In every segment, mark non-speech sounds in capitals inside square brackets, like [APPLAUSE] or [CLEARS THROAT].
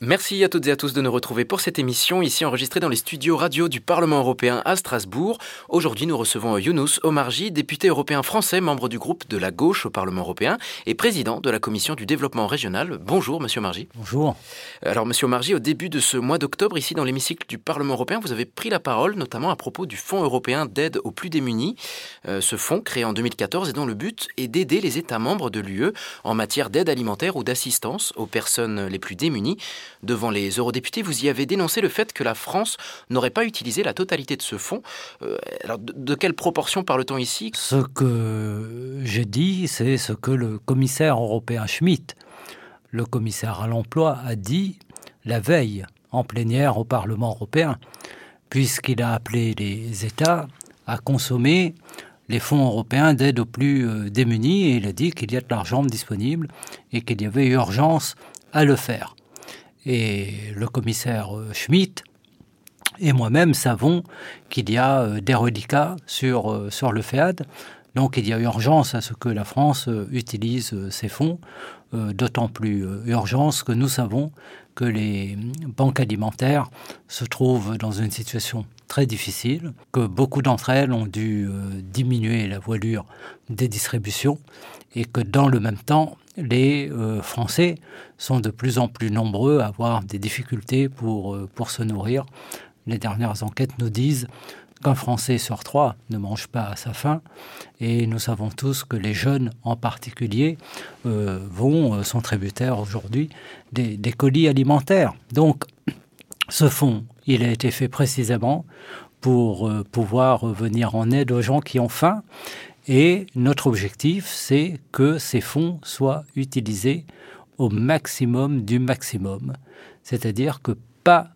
Merci à toutes et à tous de nous retrouver pour cette émission, ici enregistrée dans les studios radio du Parlement européen à Strasbourg. Aujourd'hui, nous recevons Younous Omarji, député européen français, membre du groupe de la gauche au Parlement européen et président de la Commission du développement régional. Bonjour, monsieur Omarji. Bonjour. Alors, monsieur Omarji, au début de ce mois d'octobre, ici dans l'hémicycle du Parlement européen, vous avez pris la parole, notamment à propos du Fonds européen d'aide aux plus démunis. Euh, ce fonds, créé en 2014 et dont le but est d'aider les États membres de l'UE en matière d'aide alimentaire ou d'assistance aux personnes les plus démunies. Devant les eurodéputés, vous y avez dénoncé le fait que la France n'aurait pas utilisé la totalité de ce fonds. Euh, alors, de, quelle proportion parle-t-on ici? Ce que j'ai dit, c'est ce que le commissaire européen Schmitt, le commissaire à l'emploi, a dit la veille en plénière au Parlement européen, puisqu'il a appelé les États à consommer les fonds européens d'aide aux plus euh, démunis et il a dit qu'il y a de l'argent disponible et qu'il y avait urgence à le faire et le commissaire euh, Schmitt et moi-même savons qu'il y a euh, des reliquats sur, euh, sur le FEAD. Donc il y a urgence à ce que la France utilise ces fonds, d'autant plus urgence que nous savons que les banques alimentaires se trouvent dans une situation très difficile, que beaucoup d'entre elles ont dû diminuer la voilure des distributions et que dans le même temps, les euh, Français sont de plus en plus nombreux à avoir des difficultés pour, euh, pour se nourrir. Les dernières enquêtes nous disent qu'un Français sur trois ne mange pas à sa faim. Et nous savons tous que les jeunes en particulier euh, vont, sont tributaires aujourd'hui des, des, colis alimentaires. Donc ce fonds, il a été fait précisément pour pouvoir venir en aide aux gens qui ont faim et notre objectif, c'est que ces fonds soient utilisés au maximum du maximum. C'est-à-dire que pas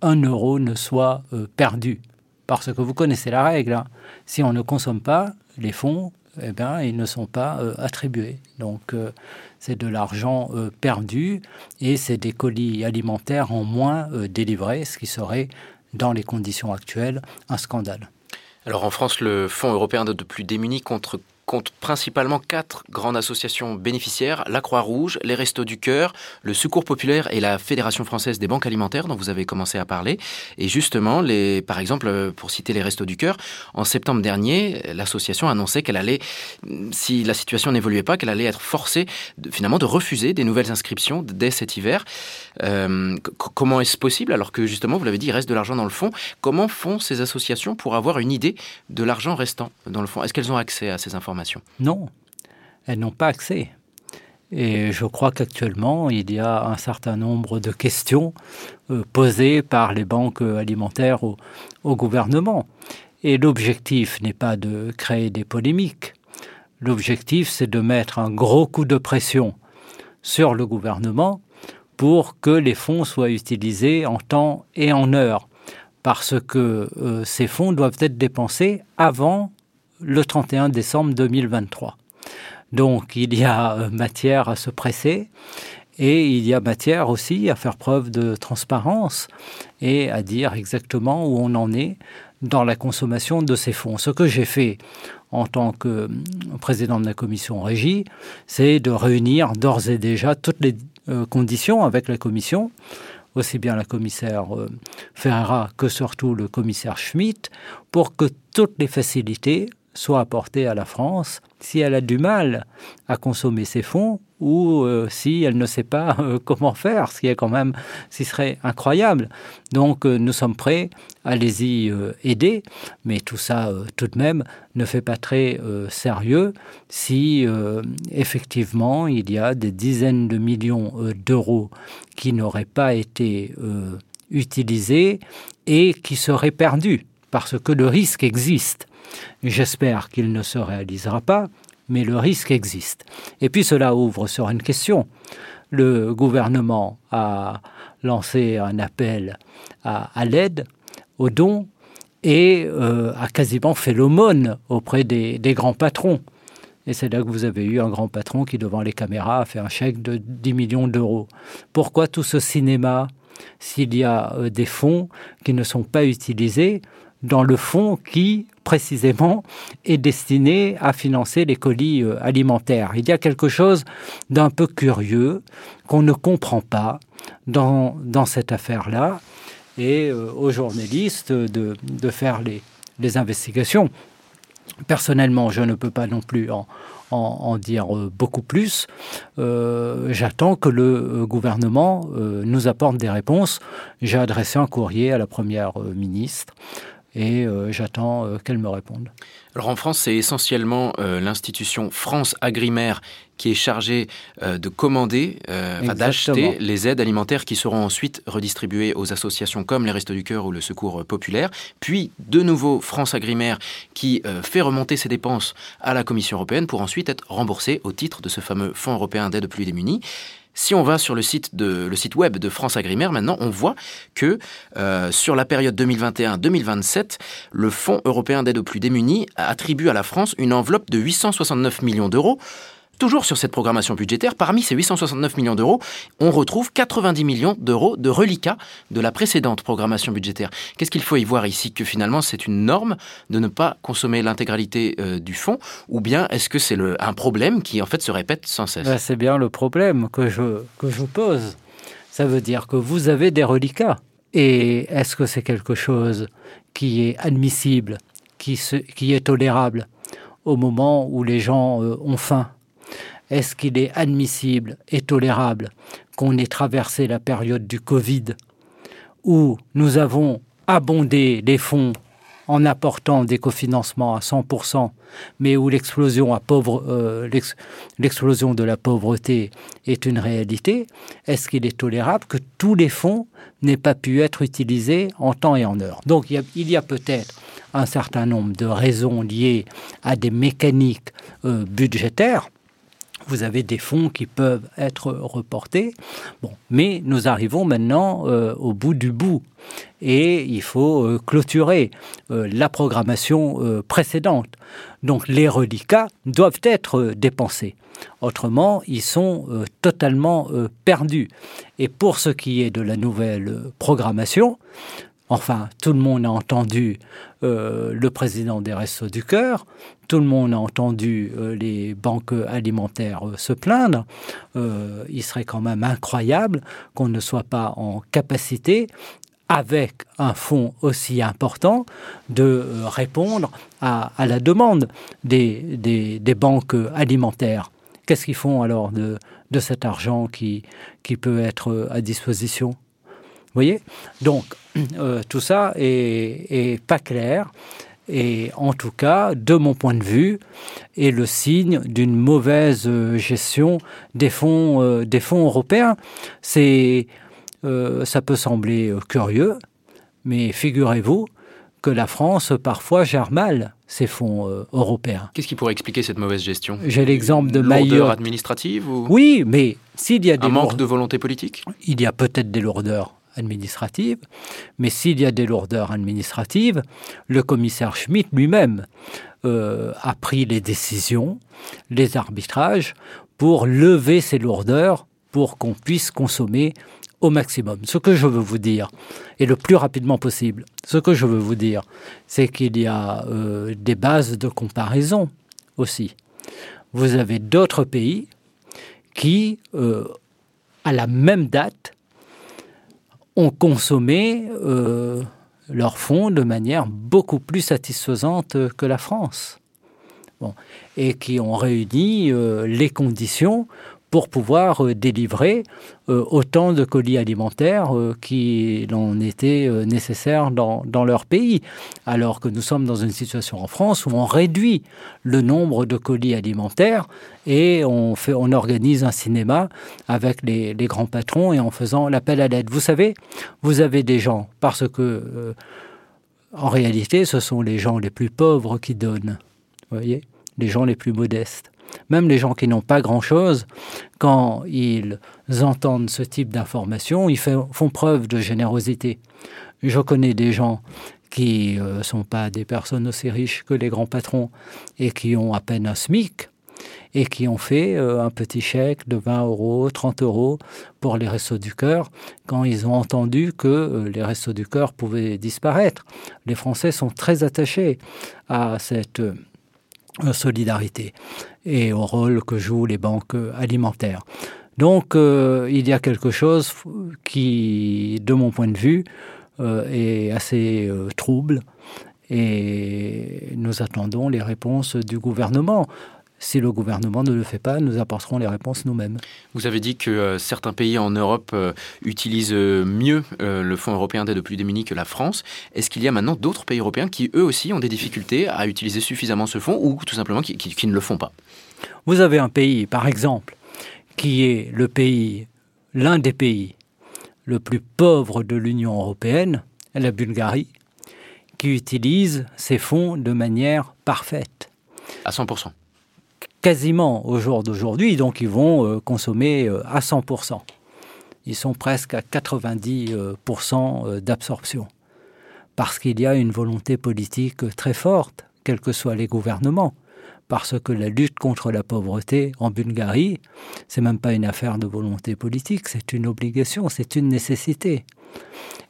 un euro ne soit euh, perdu. Parce que vous connaissez la règle. Hein. Si on ne consomme pas les fonds, eh bien, ils ne sont pas euh, attribués. Donc, euh, c'est de l'argent perdu et c'est des colis alimentaires en moins délivrés, ce qui serait, dans les conditions actuelles, un scandale. Alors en France, le Fonds européen de plus démunis contre compte principalement quatre grandes associations bénéficiaires, la Croix-Rouge, les Restos du Cœur, le Secours Populaire et la Fédération française des banques alimentaires dont vous avez commencé à parler. Et justement, par exemple, pour citer les Restos du Cœur, en septembre dernier, l'association annonçait qu'elle allait, si la situation n'évoluait pas, qu'elle allait être forcée finalement de refuser des nouvelles inscriptions dès cet hiver. Euh, comment est-ce possible alors que justement, vous l'avez dit, il reste de l'argent dans le fonds Comment font ces associations pour avoir une idée de l'argent restant dans le fonds Est-ce qu'elles ont accès à ces informations? Non, elles n'ont pas accès. Et je crois qu'actuellement, il y a un certain nombre de questions euh, posées par les banques alimentaires au, gouvernement. Et l'objectif n'est pas de créer des polémiques. L'objectif, c'est de mettre un gros coup de pression sur le gouvernement pour que les fonds soient utilisés en temps et en heure. Parce que euh, ces fonds doivent être dépensés avant le 31 décembre 2023. Donc il y a euh, matière à se presser et il y a matière aussi à faire preuve de transparence et à dire exactement où on en est dans la consommation de ces fonds. Ce que j'ai fait en tant que euh, président de la commission régie, c'est de réunir d'ores et déjà toutes les euh, conditions avec la commission aussi bien la commissaire Ferrara que surtout le commissaire Schmitt, pour que toutes les facilités soit apportée à la France si elle a du mal à consommer ses fonds ou euh, si elle ne sait pas euh, comment faire, ce qui est quand même, ce serait incroyable. Donc euh, nous sommes prêts à les y aider, mais tout ça tout de même ne fait pas très sérieux si effectivement il y a des dizaines de millions d'euros qui n'auraient pas été utilisés et qui seraient perdus parce que le risque existe. J'espère qu'il ne se réalisera pas, mais le risque existe. Et puis cela ouvre sur une question. Le gouvernement a lancé un appel à, l'aide, aux dons, et euh, a quasiment fait l'aumône auprès des, des, grands patrons. Et c'est là que vous avez eu un grand patron qui, devant les caméras, a fait un chèque de 10 millions d'euros. Pourquoi tout ce cinéma s'il y a euh, des fonds qui ne sont pas utilisés dans le fonds qui, précisément, est destiné à financer les colis euh, alimentaires. Il y a quelque chose d'un peu curieux qu'on ne comprend pas dans, cette affaire-là et euh, aux journalistes de, faire les, investigations. Personnellement, je ne peux pas non plus en, dire euh, beaucoup plus. J'attends que le gouvernement nous apporte des réponses. J'ai adressé un courrier à la première ministre et euh, j'attends euh, qu'elle me réponde. Alors en France, c'est essentiellement euh, l'institution France Agrimaire qui est chargée euh, de commander, euh, d'acheter les aides alimentaires qui seront ensuite redistribuées aux associations comme les Restos du Cœur ou le Secours Populaire. Puis de nouveau France Agrimaire qui euh, fait remonter ses dépenses à la Commission européenne pour ensuite être remboursée au titre de ce fameux Fonds européen d'aide aux plus démunis. Si on va sur le site, web de France Agrimaire, maintenant, on voit que euh, sur la période 2021-2027, le Fonds européen d'aide aux plus démunis attribue à la France une enveloppe de 869 millions d'euros. Toujours sur cette programmation budgétaire, parmi ces 869 millions d'euros, on retrouve 90 millions d'euros de reliquats de la précédente programmation budgétaire. Qu'est-ce qu'il faut y voir ici Que finalement, c'est une norme de ne pas consommer l'intégralité euh, du fonds Ou bien est-ce que c'est un problème qui, en fait, se répète sans cesse? Ben, C'est bien le problème que je, que je pose. Ça veut dire que vous avez des reliquats. Et est-ce que c'est quelque chose qui est admissible, qui, se, qui est tolérable au moment où les gens euh, ont faim? Est-ce qu'il est admissible et tolérable qu'on ait traversé la période du Covid où nous avons abondé les fonds en apportant des cofinancements à 100%, mais où euh, l'explosion de la pauvreté est une réalité, est-ce qu'il est tolérable que tous les fonds n'aient pas pu être utilisés en temps et en heure? Donc il y a, il y a peut-être un certain nombre de raisons liées à des mécaniques euh, budgétaires vous avez des fonds qui peuvent être reportés. Mais nous arrivons maintenant euh, au bout du bout et il faut euh, clôturer euh, la programmation précédente. Donc les reliquats doivent être dépensés. Autrement, ils sont totalement perdus. Et pour ce qui est de la nouvelle programmation, Enfin, tout le monde a entendu euh, le président des Restos du Cœur, tout le monde a entendu euh, les banques alimentaires euh, se plaindre. Il serait quand même incroyable qu'on ne soit pas en capacité avec un fonds aussi important de répondre à, la demande des, banques alimentaires. Qu'est-ce qu'ils font alors de, cet argent qui, peut être à disposition? Voyez? Donc [CLEARS THROAT] euh, tout ça est, est pas clair. Et en tout cas de mon point de vue est le signe d'une mauvaise euh, gestion des fonds euh, des fonds européens. C'est euh, ça peut sembler curieux mais figurez-vous que la France parfois gère mal ces fonds euh, européens. Qu'est-ce qui pourrait expliquer cette mauvaise gestion? J'ai l'exemple de maillot administrative ou oui mais s'il y a des un manque de volonté politique? Il y a peut-être des lourdeurs administrative, mais s'il y a des lourdeurs administratives, le commissaire Schmidt lui-même euh, a pris les décisions, les arbitrages pour lever ces lourdeurs pour qu'on puisse consommer au maximum. Ce que je veux vous dire, et le plus rapidement possible, ce que je veux vous dire, c'est qu'il y a euh, des bases de comparaison aussi. Vous avez d'autres pays qui, euh, à la même date, ont consommé euh, leurs fonds de manière beaucoup plus satisfaisante que la France. Et qui ont réuni euh, les conditions pour pouvoir euh, délivrer euh, autant de colis alimentaires euh, qui l'on était euh, nécessaire dans, dans leur pays. Alors que nous sommes dans une situation en France où on réduit le nombre de colis alimentaires et on fait on organise un cinéma avec les, les grands patrons et en faisant l'appel à l'aide. Vous savez vous avez des gens parce que en réalité ce sont les gens les plus pauvres qui donnent voyez les gens les plus modestes même les gens qui n'ont pas grand chose quand ils entendent ce type d'information ils font preuve de générosité je connais des gens qui ne euh, sont pas des personnes aussi riches que les grands patrons et qui ont à peine un smic et qui ont fait euh, un petit chèque de 20 euros, 30 euros pour les Restos du Cœur quand ils ont entendu que euh, les Restos du Cœur pouvaient disparaître. Les Français sont très attachés à cette solidarité et au rôle que jouent les banques alimentaires. Donc euh, il y a quelque chose qui, de mon point de vue, euh, est assez euh, trouble et nous attendons les réponses du gouvernement. Si le gouvernement ne le fait pas, nous apporterons les réponses nous-mêmes. Vous avez dit que euh, certains pays en Europe euh, utilisent mieux euh, le Fonds européen d'aide aux plus démunis que la France. Est-ce qu'il y a maintenant d'autres pays européens qui, eux aussi, ont des difficultés à utiliser suffisamment ce fonds ou tout simplement qui, qui, qui ne le font pas? Vous avez un pays, par exemple, qui est le pays, l'un des pays le plus pauvre de l'Union européenne, la Bulgarie, qui utilise ces fonds de manière parfaite. À 100%. Quasiment au jour d'aujourd'hui, donc ils vont euh, consommer euh, à 100%. Ils sont presque à 90% euh, d'absorption. Parce qu'il y a une volonté politique très forte, quels que soient les gouvernements parce que la lutte contre la pauvreté en Bulgarie, c'est même pas une affaire de volonté politique, c'est une obligation, c'est une nécessité.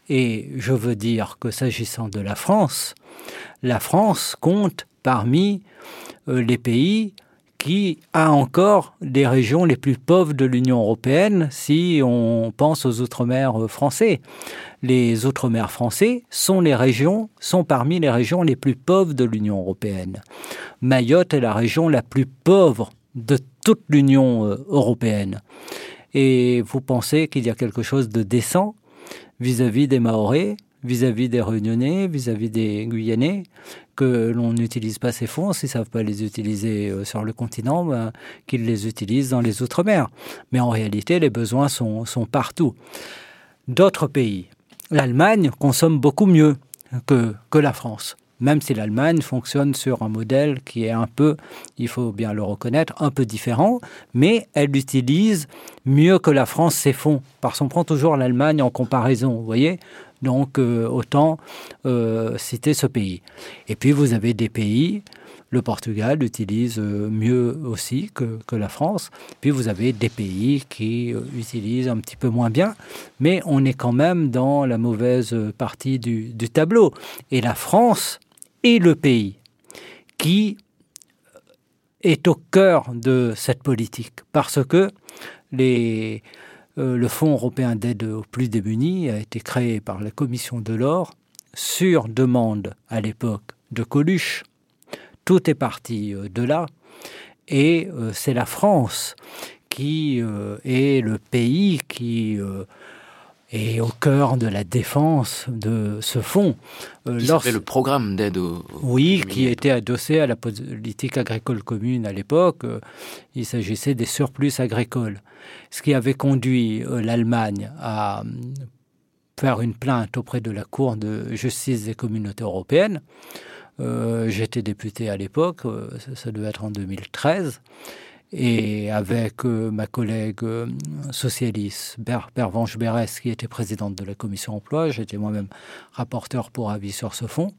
Et je veux dire que s'agissant de la France, la France compte parmi les pays qui a encore des régions les plus pauvres de l'Union européenne si on pense aux outre-mer euh, français. Les outre-mer français sont les régions sont parmi les régions les plus pauvres de l'Union européenne. Mayotte est la région la plus pauvre de toute l'Union euh, européenne. Et vous pensez qu'il y a quelque chose de décent vis-à-vis -vis des Maorais, vis-à-vis -vis des Réunionnais, vis-à-vis -vis des Guyanais, que l'on n'utilise pas ces fonds, s'ils ne savent pas les utiliser euh, sur le continent, ben, qu'ils les utilisent dans les Outre-mer. Mais en réalité, les besoins sont, partout. D'autres pays, l'Allemagne consomme beaucoup mieux que, que la France même si l'Allemagne fonctionne sur un modèle qui est un peu, il faut bien le reconnaître, un peu différent, mais elle utilise mieux que la France ses fonds, parce qu'on prend toujours l'Allemagne en comparaison, vous voyez donc euh, autant euh, citer ce pays. Et puis vous avez des pays, le Portugal utilise euh, mieux aussi que, la France, puis vous avez des pays qui utilisent un petit peu moins bien, mais on est quand même dans la mauvaise partie du, du tableau. Et la France est le pays qui est au cœur de cette politique, parce que les, le Fonds européen d'aide aux plus démunis a été créé par la Commission de l'or sur demande à l'époque de Coluche. Tout est parti euh, de là et euh, c'est la France qui est le pays qui est au cœur de la défense de ce fonds. Lorsque... le programme d'aide au... Oui, qui était adossé à la politique agricole commune à l'époque. Il s'agissait des surplus agricoles ce qui avait conduit euh, l'Allemagne à euh, faire une plainte auprès de la Cour de justice des communautés européennes. Euh, J'étais député à l'époque, euh, ça devait être en 2013 et avec euh, ma collègue euh, socialiste Pervenche Berès qui était présidente de la commission emploi, j'étais moi-même rapporteur pour avis sur ce fonds.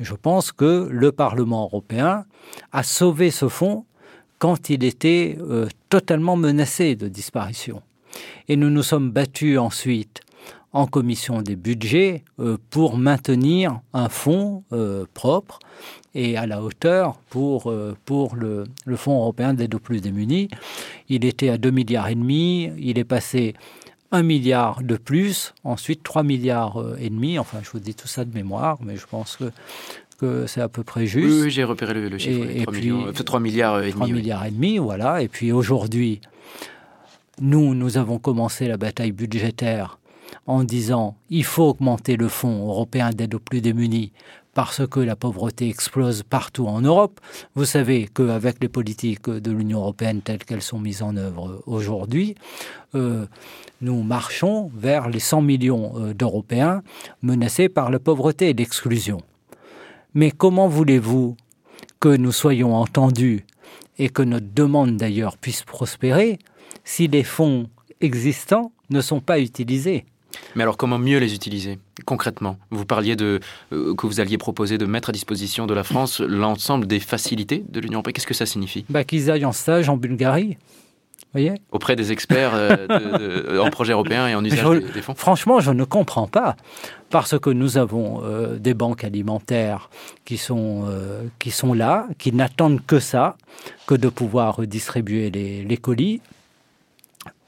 Je pense que le Parlement européen a sauvé ce fonds quand il était euh, totalement menacé de disparition. Et nous nous sommes battus ensuite en commission des budgets euh, pour maintenir un fonds euh, propre et à la hauteur pour, euh, pour le, le fonds européen d'aide aux plus démunis. Il était à 2 milliards et demi, il est passé un milliard de plus, ensuite 3 milliards et demi, enfin je vous dis tout ça de mémoire, mais je pense que que c'est à peu près juste. Oui, oui, j'ai repéré le, le chiffre, et, 3, et puis, millions, 3 milliards et 3 demi. milliards et demi, voilà. Et puis aujourd'hui, nous, nous avons commencé la bataille budgétaire en disant il faut augmenter le fonds européen d'aide aux plus démunis parce que la pauvreté explose partout en Europe. Vous savez qu'avec les politiques de l'Union européenne telles qu'elles sont mises en œuvre aujourd'hui, euh, nous marchons vers les 100 millions euh, d'Européens menacés par la pauvreté et l'exclusion. Mais comment voulez-vous que nous soyons entendus et que notre demande d'ailleurs puisse prospérer si les fonds existants ne sont pas utilisés? Mais alors comment mieux les utiliser concrètement? Vous parliez de euh, que vous alliez proposer de mettre à disposition de la France l'ensemble des facilités de l'Union européenne. Qu'est-ce que ça signifie? Bah, Qu'ils aillent en stage en Bulgarie. Voyez? Auprès des experts euh, en projet européen et en usage des, fonds? Franchement, je ne comprends pas. Parce que nous avons euh, des banques alimentaires qui sont, qui sont là, qui n'attendent que ça, que de pouvoir distribuer les, les colis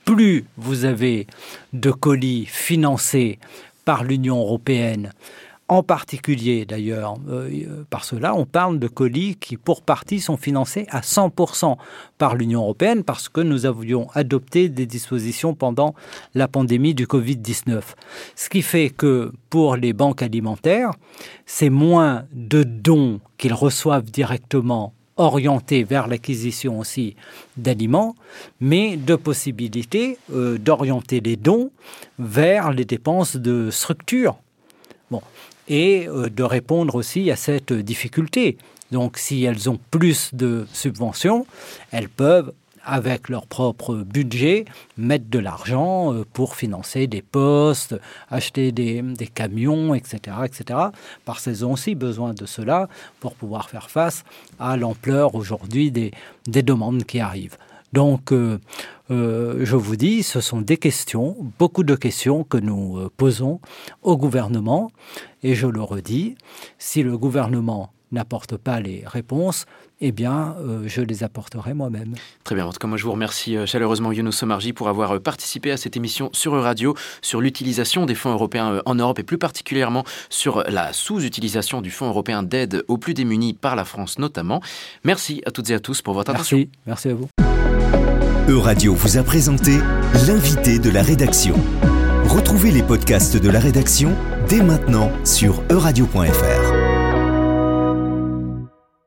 plus vous avez de colis financés par l'Union européenne, en particulier d'ailleurs, euh, par cela, on parle de colis qui pour partie sont financés à 100% par l'Union européenne parce que nous avions adopté des dispositions pendant la pandémie du Covid-19. Ce qui fait que pour les banques alimentaires, c'est moins de dons qu'ils reçoivent directement orienté vers l'acquisition aussi d'aliments, mais de possibilités euh, d'orienter les dons vers les dépenses de structure. Bon. Et euh, de répondre aussi à cette difficulté. Donc si elles ont plus de subventions, elles peuvent avec leur propre budget, mettre de l'argent euh, pour financer des postes, acheter des, camions, etc., etc. Parce qu'elles ont aussi besoin de cela pour pouvoir faire face à l'ampleur aujourd'hui des, demandes qui arrivent. Donc, euh, euh, je vous dis, ce sont des questions, beaucoup de questions que nous posons au gouvernement. Et je le redis, si le gouvernement n'apporte pas les réponses, eh bien, euh, je les apporterai moi-même. Très bien. En tout cas, moi, je vous remercie euh, chaleureusement, Younous Somarji, pour avoir euh, participé à cette émission sur Radio sur l'utilisation des fonds européens en Europe et plus particulièrement sur la sous-utilisation du Fonds européen d'aide aux plus démunis par la France notamment. Merci à toutes et à tous pour votre attention. Merci. Merci à vous. Euradio vous a présenté l'invité de la rédaction. Retrouvez les podcasts de la rédaction dès maintenant sur euradio.fr.